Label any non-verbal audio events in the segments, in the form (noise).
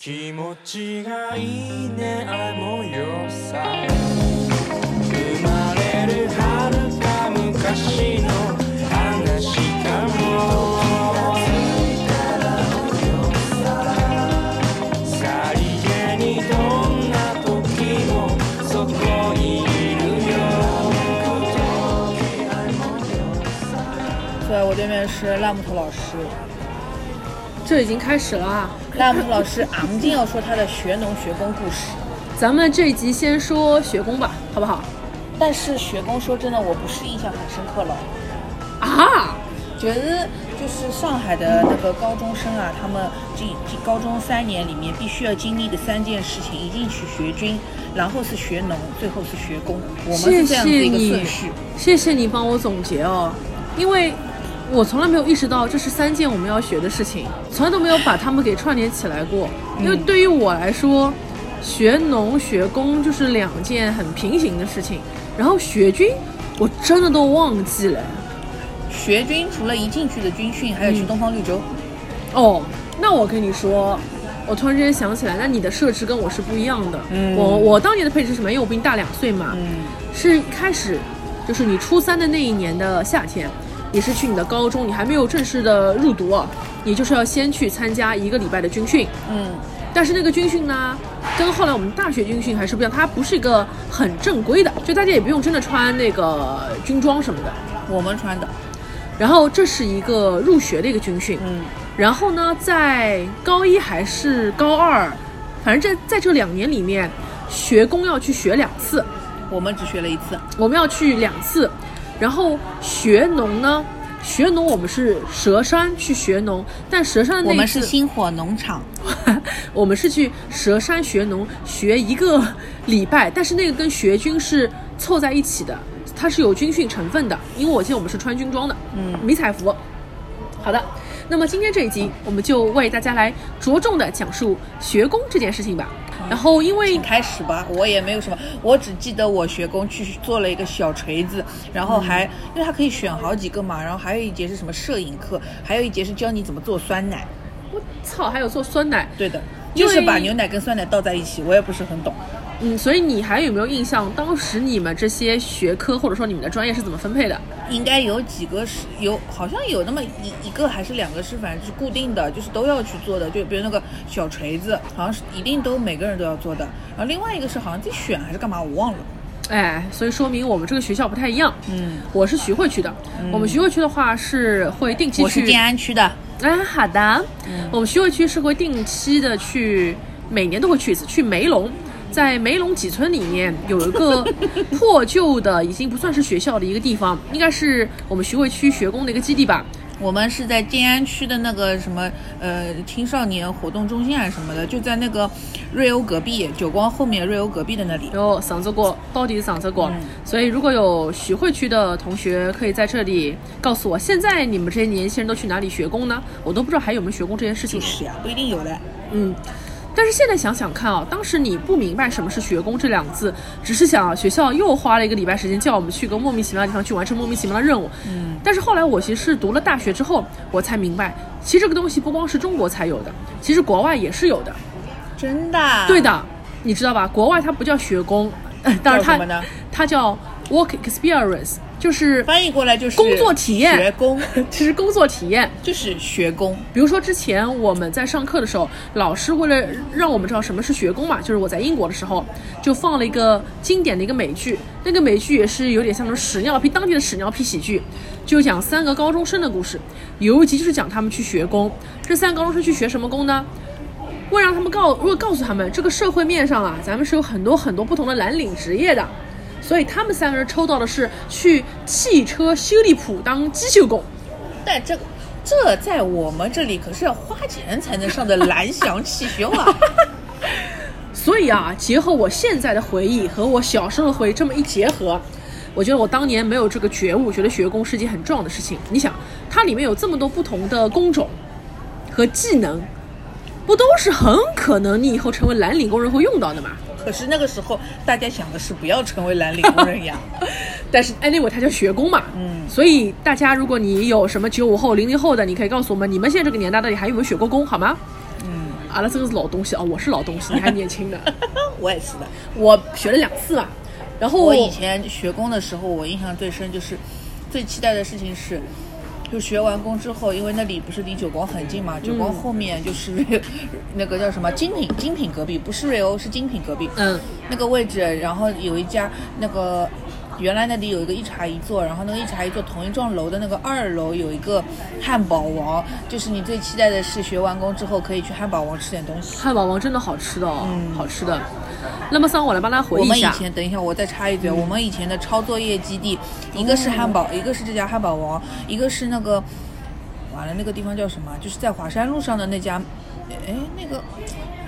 気持ちがいいねあの夜さ生まれる遥か昔の話かもさりげにどんな時もそこにいるよ坐在我对面是辣木头老师，这已经开始了啊！ 辣木老师啊，一定要说他的学农学工故事。咱们这一集先说学工吧，好不好？但是学工说真的，我不是印象很深刻了，啊，觉得就是上海的那个高中生啊，他们进进高中三年里面必须要经历的三件事情：一进去学军，然后是学农，最后是学工。我们是这样子一个谢你顺序。，谢谢你帮我总结哦，因为我从来没有意识到这是三件我们要学的事情，从来都没有把它们给串联起来过。因为对于我来说，学农学工就是两件很平行的事情，然后学军我真的都忘记了。学军除了一进去的军训，还有去东方绿洲。哦，那我跟你说，我突然之间想起来，那你的设置跟我是不一样的。嗯我我当年的配置是什么？因为我比你大两岁嘛，嗯是一开始就是你初三的那一年的夏天，你是去你的高中，你还没有正式的入读啊，你就是要先去参加一个礼拜的军训。嗯，但是那个军训呢，跟后来我们大学军训还是不一样，它不是一个很正规的，就大家也不用真的穿那个军装什么的。我们穿的。然后这是一个入学的一个军训，嗯，然后呢，在高一还是高二，反正这在这两年里面，学工要去学两次，我们只学了一次。我们要去两次，然后学农呢，学农我们是佘山去学农，但佘山那我们是星火农场。(laughs) 我们是去佘山学农学一个礼拜，但是那个跟学军是凑在一起的，它是有军训成分的，因为我记得我们是穿军装的，嗯迷彩服。好的，那么今天这一集我们就为大家来着重的讲述学工这件事情吧。然后因为请开始吧，我也没有什么，我只记得我学工去做了一个小锤子，然后还、因为它可以选好几个嘛，然后还有一节是什么摄影课，还有一节是教你怎么做酸奶。我操，还有做酸奶，对的，就是把牛奶跟酸奶倒在一起，我也不是很懂。嗯，所以你还有没有印象，当时你们这些学科或者说你们的专业是怎么分配的？应该有几个是有，好像有那么一一个还是两个是，反正是固定的，就是都要去做的。就比如那个小锤子，好像是一定都每个人都要做的。然后另外一个是好像自己选还是干嘛，我忘了。哎，所以说明我们这个学校不太一样。嗯，我是徐汇区的，我们徐汇区的话是会定期去。我是静安区的。哎，好的。我们徐汇区是会定期的去，每年都会去一次，去梅龙。在梅陇几村里面有一个 (laughs) 破旧的，已经不算是学校的一个地方，应该是我们徐汇区学工的一个基地吧。我们是在静安区的那个什么呃青少年活动中心啊什么的，就在那个瑞欧隔壁，久光后面瑞欧隔壁的那里。有嗓子过，到底是嗓子过。嗯所以如果有徐汇区的同学，可以在这里告诉我，现在你们这些年轻人都去哪里学工呢？我都不知道还有没有学工这件事情。就是呀，不一定有的。嗯，但是现在想想看啊，当时你不明白什么是学工这两个字，只是想学校又花了一个礼拜时间叫我们去一个莫名其妙的地方去完成莫名其妙的任务。嗯，但是后来我其实是读了大学之后，我才明白，其实这个东西不光是中国才有的，其实国外也是有的。真的？对。的，你知道吧？国外它不叫学工，呃 (laughs) 当然它它叫 work experience，就是翻译过来就是工作体验学工 (laughs) 其实工作体验。就是学工。比如说之前我们在上课的时候，老师为了让我们知道什么是学工嘛，就是我在英国的时候就放了一个经典的一个美剧，那个美剧也是有点像那种屎尿屁当地的屎尿屁喜剧，就讲三个高中生的故事，有一集就是讲他们去学工，这三个高中生去学什么工呢？为让他们告，为了告诉他们这个社会面上啊，咱们是有很多很多不同的蓝领职业的，所以他们三个人抽到的是去汽车修理铺当机修工。但这个这在我们这里可是要花钱才能上的蓝翔汽修啊！(laughs) 所以啊，结合我现在的回忆和我小时候的回忆这么一结合，我觉得我当年没有这个觉悟，觉得学工是一件很重要的事情。你想，它里面有这么多不同的工种和技能，不都是很可能你以后成为蓝领工人会用到的吗？可是那个时候大家想的是不要成为蓝领工人呀。(laughs) 但是 anyway，它叫学工嘛，嗯所以大家如果你有什么九五后、零零后的，你可以告诉我们，你们现在这个年代到底还有没有学过工，好吗？嗯，阿拉这个是老东西啊，我是老东西，你还年轻呢。(laughs) 我也是的。我学了两次嘛，然后我以前学工的时候，我印象最深就是最期待的事情是，就学完工之后，因为那里不是离九光很近嘛，九光后面就是瑞 (laughs) 那个叫什么精品精品隔壁，不是瑞欧是精品隔壁，嗯，那个位置，然后有一家那个。原来那里有一个一茶一座，然后那个一茶一座同一幢楼的那个二楼有一个汉堡王，就是你最期待的是学完工之后可以去汉堡王吃点东西。汉堡王真的好吃的哦，好吃的。那么桑，我来帮他回忆我们以一下。前，等一下我再插一嘴，我们以前的抄作业基地，一个是汉堡，一个是这家汉堡王，一个是那个，完了那个地方叫什么？就是在华山路上的那家，哎，那个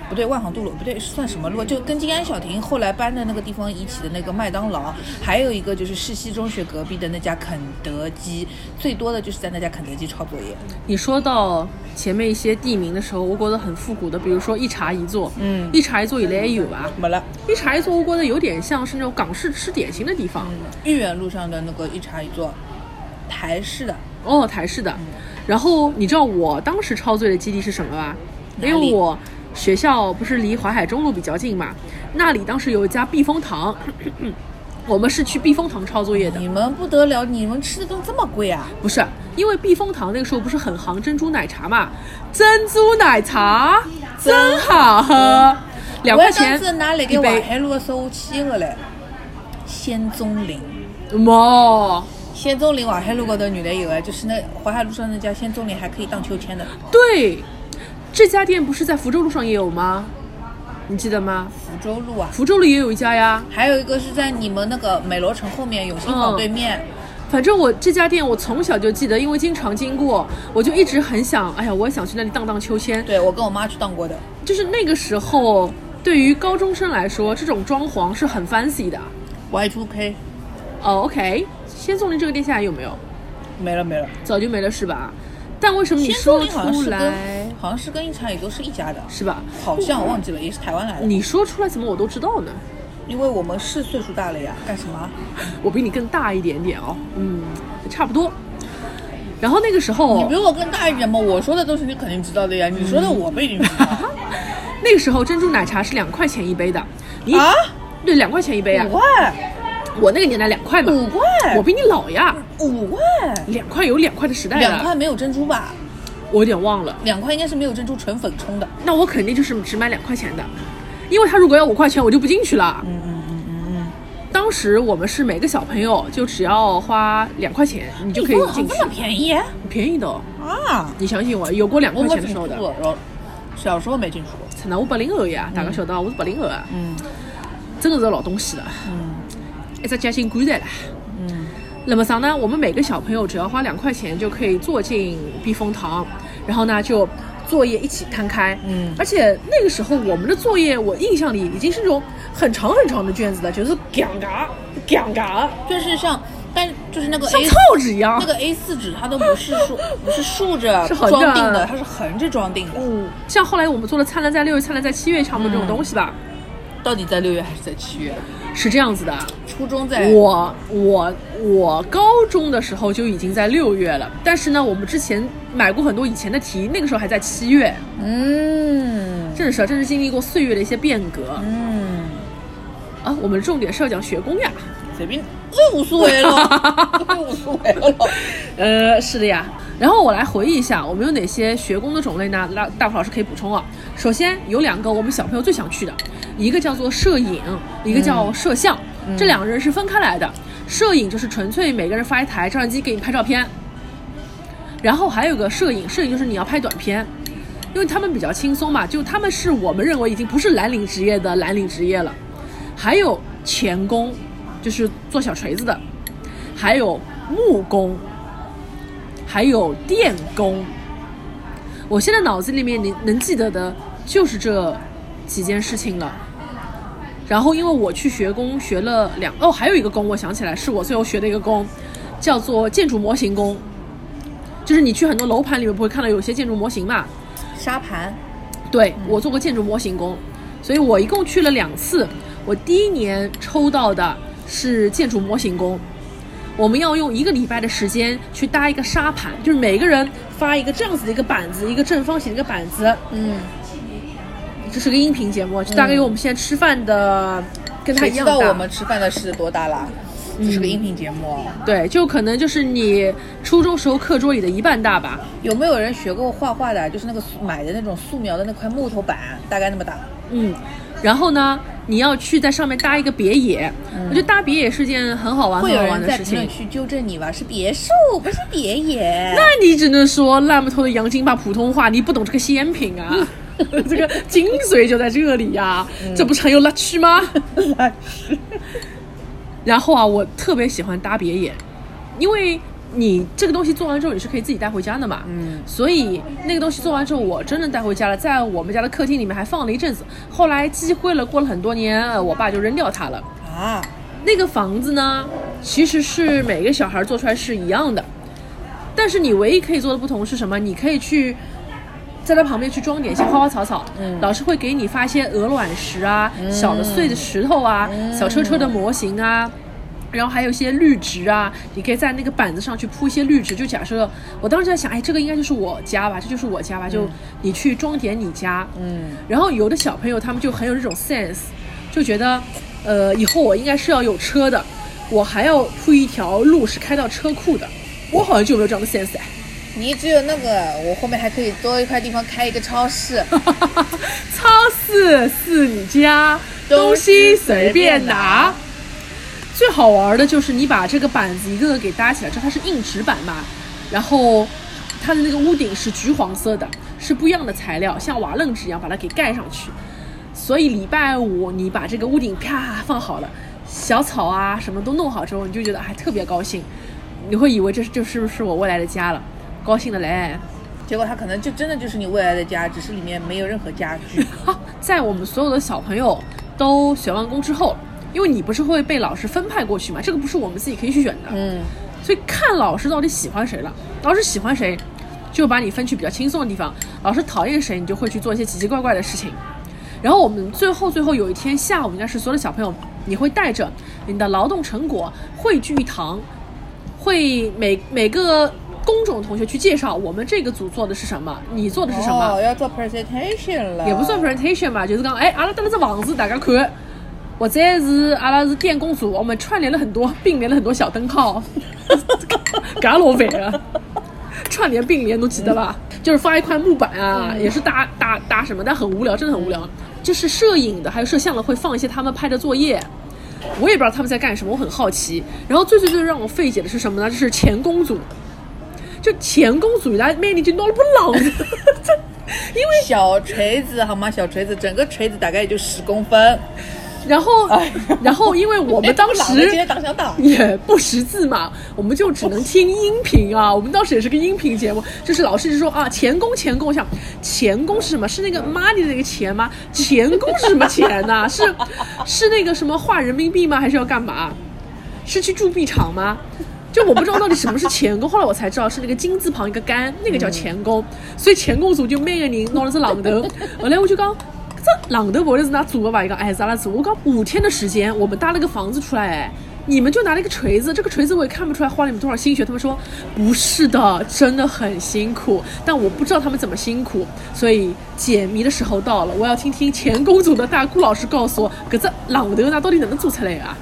不对，万航渡路不对，算什么路啊？就跟金安小亭后来搬的那个地方一起的那个麦当劳，还有一个就是世西中学隔壁的那家肯德基，最多的就是在那家肯德基抄作业。你说到前面一些地名的时候，我觉得很复古的，比如说一茶一座，嗯一茶一座以来也有吧？没了，一茶一座，我觉得有点像是那种港式吃点心的地方。豫园路上的那个一茶一座，台式的，哦，台式的。然后你知道我当时抄作业的基地是什么吧？因为我学校不是离淮海中路比较近嘛，那里当时有一家避风塘，(coughs) 我们是去避风塘抄作业的。你们不得了，你们吃的都这么贵啊？不是，因为避风塘那个时候不是很行珍珠奶茶嘛，珍珠奶茶真好喝，两块钱我当时拿那一杯。个淮海路的时候，我去一个嘞，仙踪林。么？仙踪林淮海路高头原来有啊，就是那淮海路上那家仙踪林还可以荡秋千的。对，这家店不是在福州路上也有吗？你记得吗？福州路啊，福州路也有一家呀。还有一个是在你们那个美罗城后面永兴坊嗯对面。反正我这家店我从小就记得，因为经常经过，我就一直很想，哎呀，我也想去那里荡荡秋千。对，我跟我妈去荡过的。就是那个时候，对于高中生来说，这种装潢是很 fancy 的。Y2K 哦，OK，先送林这个店现在有没有？没了没了。早就没了是吧？但为什么你说出来好像是跟一茶也都是一家的，是吧？好像我忘记了，也是台湾来的。你说出来怎么我都知道呢？因为我们是岁数大了呀，干什么？(laughs) 我比你更大一点点哦，嗯，差不多。然后那个时候，你比我更大一点嘛，我说的都是你肯定知道的呀，你说的我不一定知道。(laughs) 那个时候珍珠奶茶是两块钱一杯的，你啊，对两块钱一杯啊五？块，我那个年代两块嘛，五块，我比你老呀，五块，两块有两块的时代了，两块没有珍珠吧？我有点忘了。两块应该是没有珍珠，纯粉冲的。那我肯定就是只买两块钱的，因为他如果要五块钱，我就不进去了。嗯嗯嗯嗯嗯，当时我们是每个小朋友就只要花两块钱，你就可以进去这，么便宜啊？便宜的哦。你相信我，有过两块钱的时候的。小时候没进去过。那我八零后呀，大家晓得啊我是八零后啊，嗯真的是老东西了，嗯一只夹心棺材了。嗯，那么啥呢？我们每个小朋友只要花两块钱就可以坐进避风塘，然后呢就作业一起摊开。嗯而且那个时候我们的作业，我印象里已经是那种很长很长的卷子了，就是杠嘎杠嘎，就是像，但就是那个像 A 草纸一样。那个 A 4纸，它都不是竖，(laughs) 不是竖着 (laughs) 装订的，它是横着装订的。嗯，像后来我们做的《灿烂在六月》《灿烂在七月》差不多这种嗯东西吧，到底在六月还是在七月？是这样子的。初中在我我我高中的时候就已经在六月了，但是呢，我们之前买过很多以前的题，那个时候还在七月。嗯正是正，是经历过岁月的一些变革嗯，啊。我们重点是要讲学工呀。随便，我无所谓了，(laughs) 我无所谓了。呃，是的呀。然后我来回忆一下，我们有哪些学工的种类呢？那大普老师可以补充啊。首先有两个我们小朋友最想去的，一个叫做摄影，一个叫摄像，这两个人是分开来的。摄影就是纯粹每个人发一台照相机给你拍照片，然后还有个摄影，摄影就是你要拍短片，因为他们比较轻松嘛，就他们是我们认为已经不是蓝领职业的蓝领职业了。还有钳工，就是做小锤子的，还有木工，还有电工。我现在脑子里面能能记得的就是这几件事情了。然后因为我去学工学了两哦，还有一个工我想起来是我最后学的一个工，叫做建筑模型工。就是你去很多楼盘里面不会看到有些建筑模型嘛？沙盘，对我做过建筑模型工，所以我一共去了两次。我第一年抽到的是建筑模型工，我们要用一个礼拜的时间去搭一个沙盘，就是每个人发一个这样子的一个板子，一个正方形的一个板子，嗯这是个音频节目，就大概有我们现在吃饭的跟他一样大。道我们吃饭的是多大啦？这是个音频节目，对，就可能就是你初中时候课桌椅的一半大吧。有没有人学过画画的？就是那个买的那种素描的那块木头板，大概那么大。嗯，然后呢，你要去在上面搭一个别野，我觉得搭别野是件很好玩、很好玩的事情。评论区纠正你吧？是别墅，不是别野。那你只能说烂木头的杨金巴普通话，你不懂这个鲜品啊，(laughs) 这个精髓就在这里呀、这不是很有乐趣吗？(laughs) 然后啊，我特别喜欢搭别野，因为你这个东西做完之后你是可以自己带回家的嘛。嗯，所以那个东西做完之后，我真的带回家了，在我们家的客厅里面还放了一阵子。后来积灰了，过了很多年，呃我爸就扔掉它了。啊，那个房子呢，其实是每个小孩做出来是一样的，但是你唯一可以做的不同是什么？你可以去在它旁边去装点一些花花草草，嗯老师会给你发一些鹅卵石啊、小的碎的石头啊、小车车的模型啊。然后还有一些绿植啊，你可以在那个板子上去铺一些绿植。就假设我当时在想，哎，这个应该就是我家吧，这就是我家吧，就你去装点你家。嗯，然后有的小朋友他们就很有这种 sense，就觉得，呃，以后我应该是要有车的，我还要铺一条路是开到车库的。我好像就没有这样的 sense 哎。你只有那个，我后面还可以多一块地方开一个超市。(laughs) 超市是你家，东西随便拿。最好玩的就是你把这个板子一个个给搭起来，之后它是硬纸板嘛，然后它的那个屋顶是橘黄色的，是不一样的材料，像瓦楞纸一样把它给盖上去。所以礼拜五你把这个屋顶啪放好了，小草啊什么都弄好之后，你就觉得还特别高兴，你会以为这是就是不是我未来的家了，高兴的嘞。结果它可能就真的就是你未来的家，只是里面没有任何家具。(laughs) 在我们所有的小朋友都学完工之后，因为你不是会被老师分派过去嘛，这个不是我们自己可以去选的，嗯，所以看老师到底喜欢谁了。老师喜欢谁，就把你分去比较轻松的地方；老师讨厌谁，你就会去做一些奇奇怪怪的事情。然后我们最后最后有一天下午，应该是所有的小朋友，你会带着你的劳动成果汇聚一堂，会每每个工种同学去介绍我们这个组做的是什么，你做的是什么。哦，要做 presentation 了。也不算 presentation 吧，就是讲，哎，阿拉搭了只房子，大家看，或者是阿拉是电工组，我们串联了很多，并联了很多小灯泡，干老烦了。串联并联，都记得吧？就是发一块木板啊，也是搭搭搭什么，但很无聊，真的很无聊。就是摄影的，还有摄像的会放一些他们拍的作业，我也不知道他们在干什么，我很好奇。然后最最最让我费解的是什么呢？就是钳工组，就钳工组，他每年就闹了不浪，(laughs) 因为小锤子好吗？小锤子，整个锤子大概也就十公分。然后，(laughs) 哎然后因为我们当 (laughs) 时。也不识字嘛，我们就只能听音频啊。我们当时也是个音频节目，就是老师就说啊，钳工钳工，我想钳工是什么？是那个 money 的那个钱吗？钳工是什么钱呢、是 (laughs) 是那个什么换人民币吗？还是要干嘛？是去铸币厂吗？就我不知道到底什么是钳工，后来我才知道是那个金字旁一个干，那个叫钳工。所以钳工组就每个人拿了只榔头。后来我就讲，这榔头不是拿做的吧？一个哎，是阿拉做。我讲五天的时间，我们搭了个房子出来，哎，你们就拿了一个锤子，这个锤子我也看不出来花了你们多少心血。他们说不是的，真的很辛苦，但我不知道他们怎么辛苦，所以解谜的时候到了，我要听听前公组的大顾老师告诉我，搿只榔头呢到底哪能做出来啊？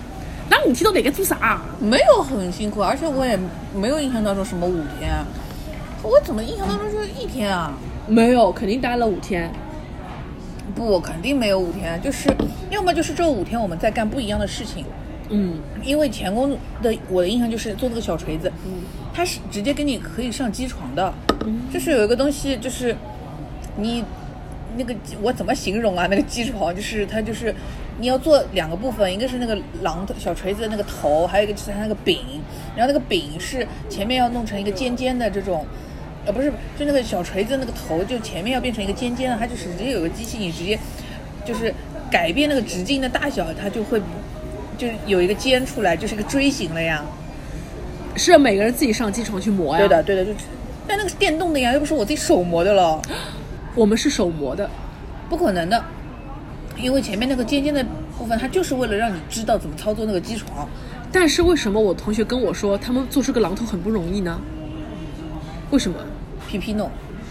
那你听到哪个做啥？没有很辛苦，而且我也没有印象当中什么五天，我怎么印象当中就是一天啊？没有，肯定待了五天。不，肯定没有五天，就是要么就是这五天我们在干不一样的事情。嗯，因为钳工的我的印象就是做那个小锤子，它是直接给你可以上机床的，就是有一个东西就是你那个我怎么形容啊？那个机床就是它就是你要做两个部分，一个是那个榔头小锤子的那个头，还有一个就是它那个柄，然后那个柄是前面要弄成一个尖尖的这种。呃，不是，就那个小锤子那个头，就前面要变成一个尖尖的，它就直接有个机器，你直接就是改变那个直径的大小，它就会就是有一个尖出来，就是一个锥形了呀。是每个人自己上机床去磨呀。对的，，对的，就但那个是电动的呀，又不是我自己手磨的了，我们是手磨的。不可能的，因为前面那个尖尖的部分，它就是为了让你知道怎么操作那个机床。但是为什么我同学跟我说他们做出个榔头很不容易呢？为什么？皮皮弄，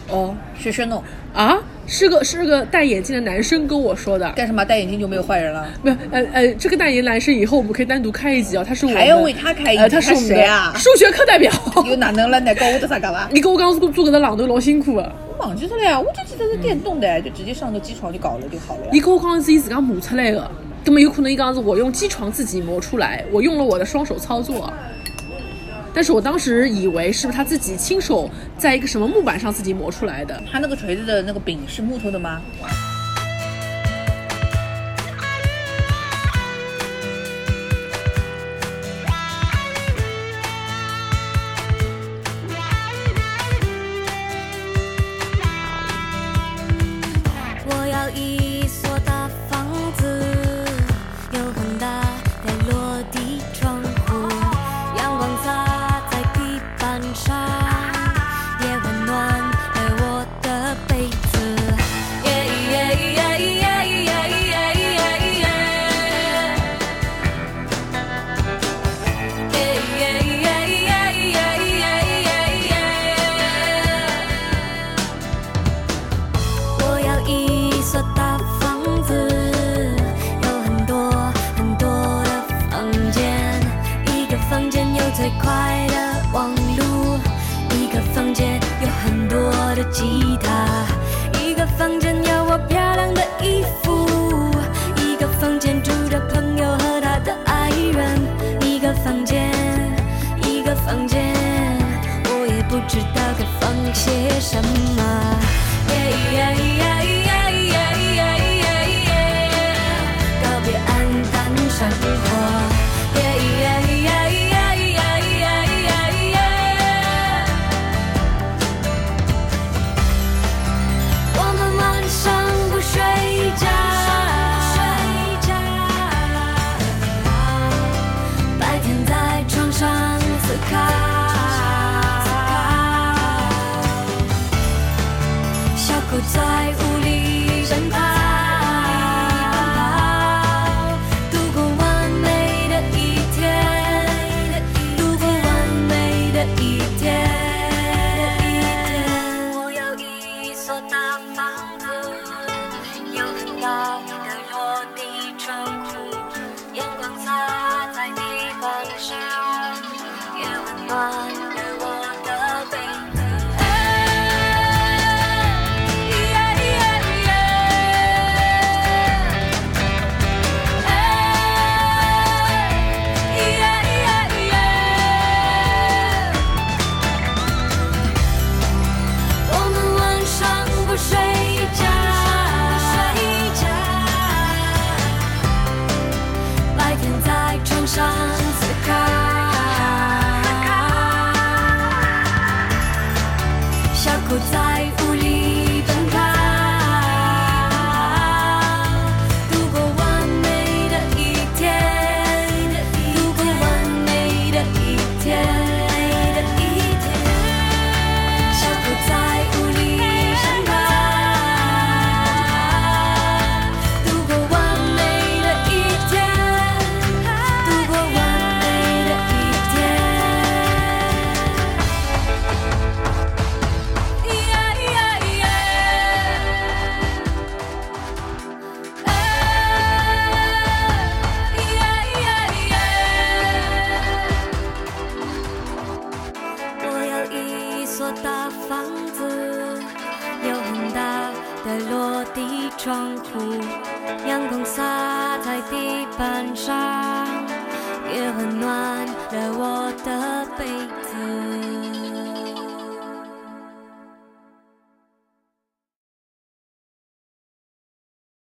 哦学学弄，啊，是个是个戴眼镜的男生跟我说的。干什么？戴眼镜就没有坏人了？没有，呃呃，这个戴眼镜男生以后我们可以单独开一集哦，他是我们还要为他开一集呃，他是谁啊数学课代表。又哪能了？哪搞我的啥干嘛？你跟我刚刚做个朗读老辛苦的。我忘记了呀，我就记得是电动的，就直接上个机床就搞了就好了呀你。跟我讲是伊自家磨出来的，那么有可能伊讲是我用机床自己磨出来，我用了我的双手操作。但是我当时以为是不是他自己亲手在一个什么木板上自己磨出来的。他那个锤子的那个柄是木头的吗？茫茫的，悠、在床上。